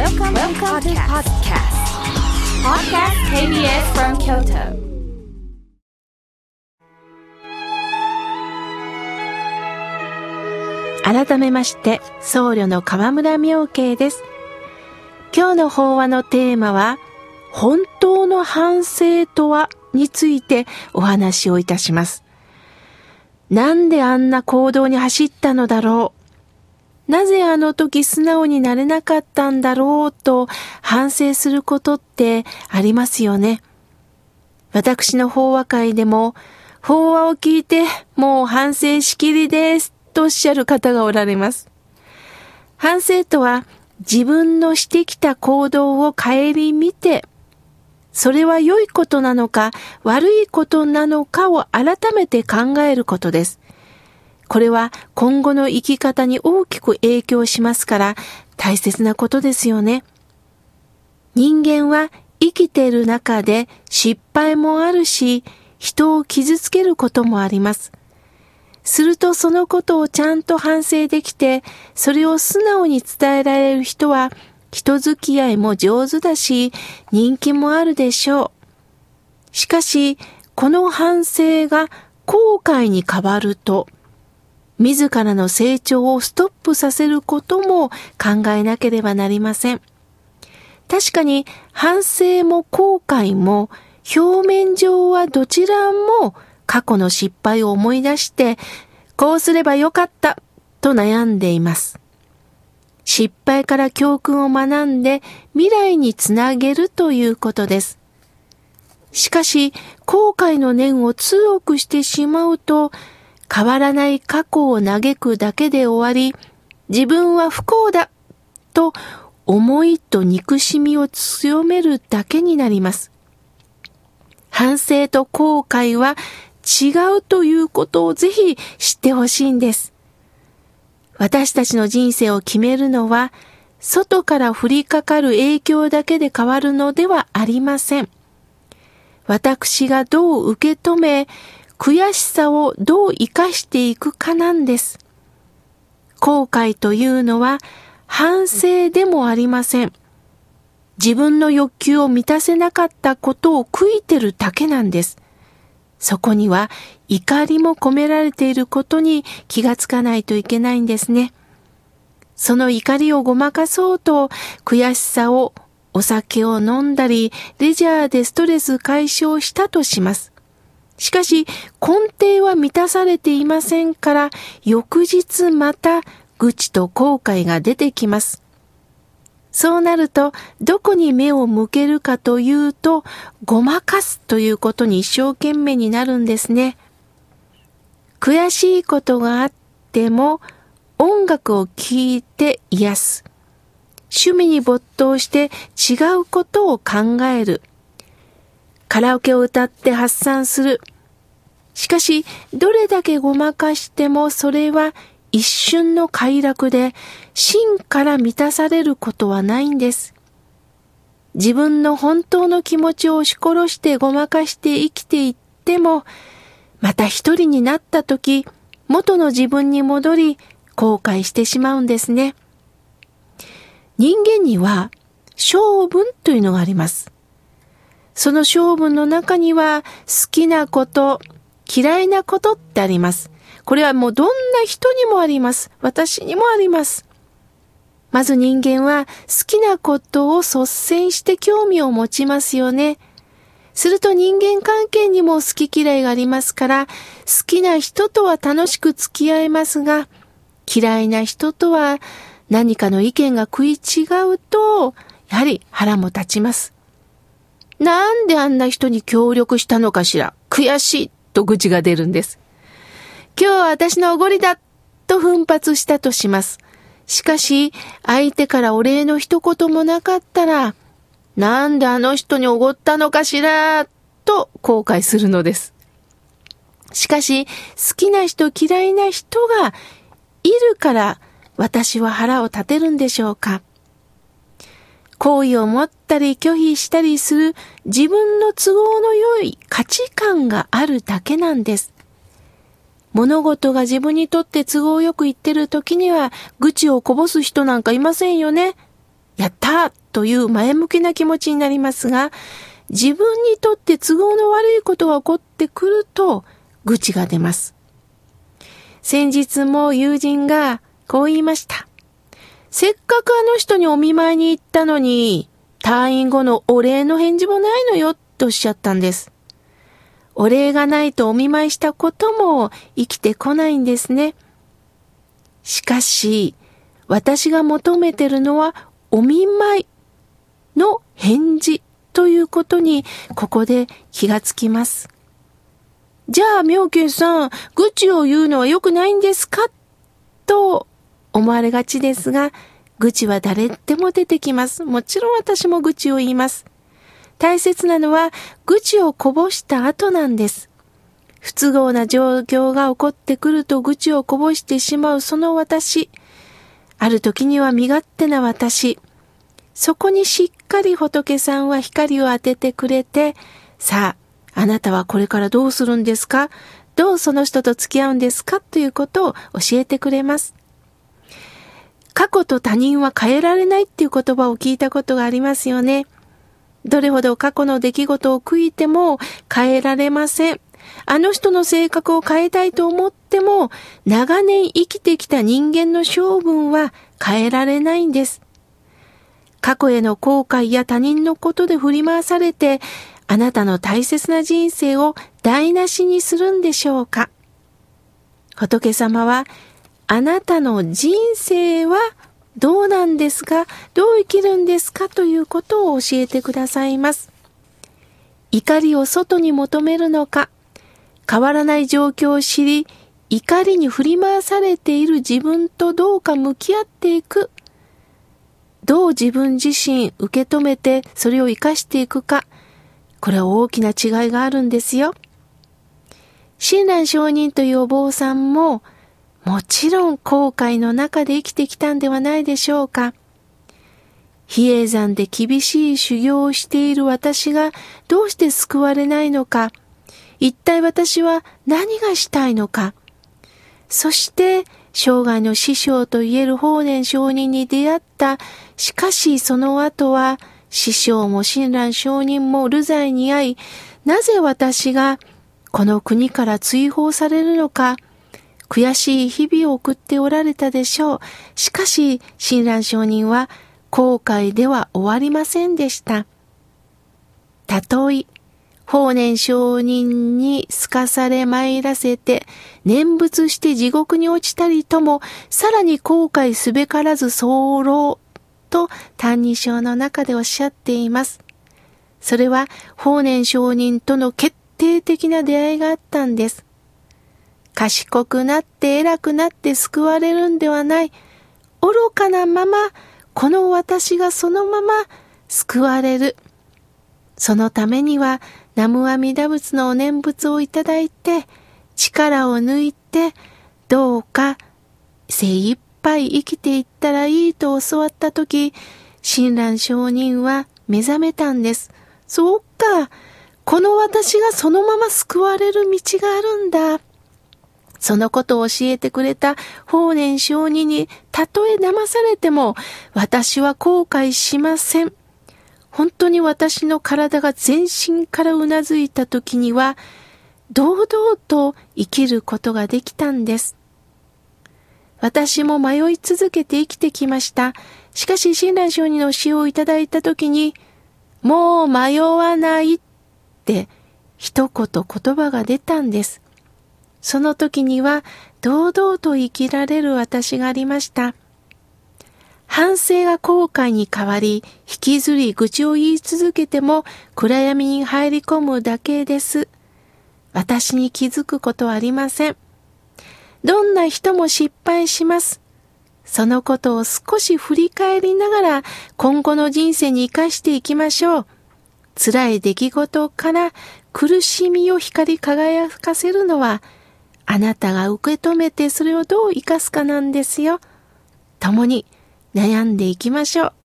Welcome, Welcome to podcast. Podcast KBS from Kyoto. 改めまして、僧侶の河村明慶です。今日の法話のテーマは、本当の反省とはについてお話をいたします。なんであんな行動に走ったのだろう。なぜあの時素直になれなかったんだろうと反省することってありますよね。私の法話会でも、法話を聞いてもう反省しきりですとおっしゃる方がおられます。反省とは自分のしてきた行動を顧みて、それは良いことなのか悪いことなのかを改めて考えることです。これは今後の生き方に大きく影響しますから大切なことですよね。人間は生きている中で失敗もあるし、人を傷つけることもあります。するとそのことをちゃんと反省できて、それを素直に伝えられる人は人付き合いも上手だし、人気もあるでしょう。しかし、この反省が後悔に変わると、自らの成長をストップさせることも考えなければなりません。確かに反省も後悔も表面上はどちらも過去の失敗を思い出して、こうすればよかったと悩んでいます。失敗から教訓を学んで未来につなげるということです。しかし、後悔の念を強くしてしまうと、変わらない過去を嘆くだけで終わり、自分は不幸だと思いと憎しみを強めるだけになります。反省と後悔は違うということをぜひ知ってほしいんです。私たちの人生を決めるのは、外から降りかかる影響だけで変わるのではありません。私がどう受け止め、悔しさをどう生かしていくかなんです。後悔というのは反省でもありません。自分の欲求を満たせなかったことを悔いてるだけなんです。そこには怒りも込められていることに気がつかないといけないんですね。その怒りをごまかそうと悔しさをお酒を飲んだりレジャーでストレス解消したとします。しかし根底は満たされていませんから翌日また愚痴と後悔が出てきます。そうなると、どこに目を向けるかというと、ごまかすということに一生懸命になるんですね。悔しいことがあっても、音楽を聴いて癒す。趣味に没頭して違うことを考える。カラオケを歌って発散する。しかし、どれだけごまかしてもそれは一瞬の快楽で真から満たされることはないんです。自分の本当の気持ちを押し殺してごまかして生きていっても、また一人になった時、元の自分に戻り後悔してしまうんですね。人間には性分というのがあります。その性分の中には好きなこと、嫌いなことってあります。これはもうどんな人にもあります。私にもあります。まず人間は好きなことを率先して興味を持ちますよね。すると人間関係にも好き嫌いがありますから、好きな人とは楽しく付き合えますが、嫌いな人とは何かの意見が食い違うと、やはり腹も立ちます。なんであんな人に協力したのかしら悔しいと愚痴が出るんです。今日は私のおごりだと奮発したとします。しかし、相手からお礼の一言もなかったら、なんであの人におごったのかしらと後悔するのです。しかし、好きな人嫌いな人がいるから私は腹を立てるんでしょうか好意を持ったり拒否したりする自分の都合の良い価値観があるだけなんです。物事が自分にとって都合よくいってる時には愚痴をこぼす人なんかいませんよね。やったという前向きな気持ちになりますが、自分にとって都合の悪いことが起こってくると愚痴が出ます。先日も友人がこう言いました。せっかくあの人にお見舞いに行ったのに、退院後のお礼の返事もないのよっておっしゃったんです。お礼がないとお見舞いしたことも生きてこないんですね。しかし、私が求めてるのはお見舞いの返事ということにここで気がつきます。じゃあ、妙慶さん、愚痴を言うのは良くないんですか？と思われがちですが、愚痴は誰でも出てきます。もちろん私も愚痴を言います。大切なのは、愚痴をこぼした後なんです。不都合な状況が起こってくると愚痴をこぼしてしまうその私。ある時には身勝手な私。そこにしっかり仏さんは光を当ててくれて、さあ、あなたはこれからどうするんですか？どうその人と付き合うんですか？ということを教えてくれます。過去と他人は変えられないっていう言葉を聞いたことがありますよね。どれほど過去の出来事を悔いても変えられません。あの人の性格を変えたいと思っても、長年生きてきた人間の性分は変えられないんです。過去への後悔や他人のことで振り回されて、あなたの大切な人生を台無しにするんでしょうか仏様は、あなたの人生はどうなんですか？どう生きるんですか？ということを教えてくださいます。怒りを外に求めるのか、変わらない状況を知り、怒りに振り回されている自分とどうか向き合っていく？どう自分自身受け止めてそれを活かしていくか？これは大きな違いがあるんですよ。親鸞上人というお坊さんも、もちろん後悔の中で生きてきたんではないでしょうか。比叡山で厳しい修行をしている私がどうして救われないのか。一体私は何がしたいのか。そして、生涯の師匠と言える法然上人に出会った。しかしその後は、師匠も親鸞上人も流罪に遭い、なぜ私がこの国から追放されるのか、悔しい日々を送っておられたでしょう。しかし、親鸞上人は後悔では終わりませんでした。たとえ、法然上人にすかされ参らせて、念仏して地獄に落ちたりとも、さらに後悔すべからず候と歎異抄の中でおっしゃっています。それは法然上人との決定的な出会いがあったんです。賢くなって偉くなって救われるんではない。愚かなまま、この私がそのまま救われる。そのためには南無阿弥陀仏のお念仏をいただいて、力を抜いて、どうか精一杯生きていったらいいと教わったとき、親鸞上人は目覚めたんです。そうか、この私がそのまま救われる道があるんだ。そのことを教えてくれた法然上人にたとえ騙されても私は後悔しません。本当に私の体が全身からうなずいた時には、堂々と生きることができたんです。私も迷い続けて生きてきました。しかし、親鸞上人の詩をいただいたときに、もう迷わないって一言言葉が出たんです。その時には堂々と生きられる私がありました。反省が後悔に変わり、引きずり愚痴を言い続けても暗闇に入り込むだけです。私に気づくことはありません。どんな人も失敗します。そのことを少し振り返りながら今後の人生に生かしていきましょう。辛い出来事から苦しみを光り輝かせるのはあなたが受け止めてそれをどう生かすかなんですよ。共に悩んでいきましょう。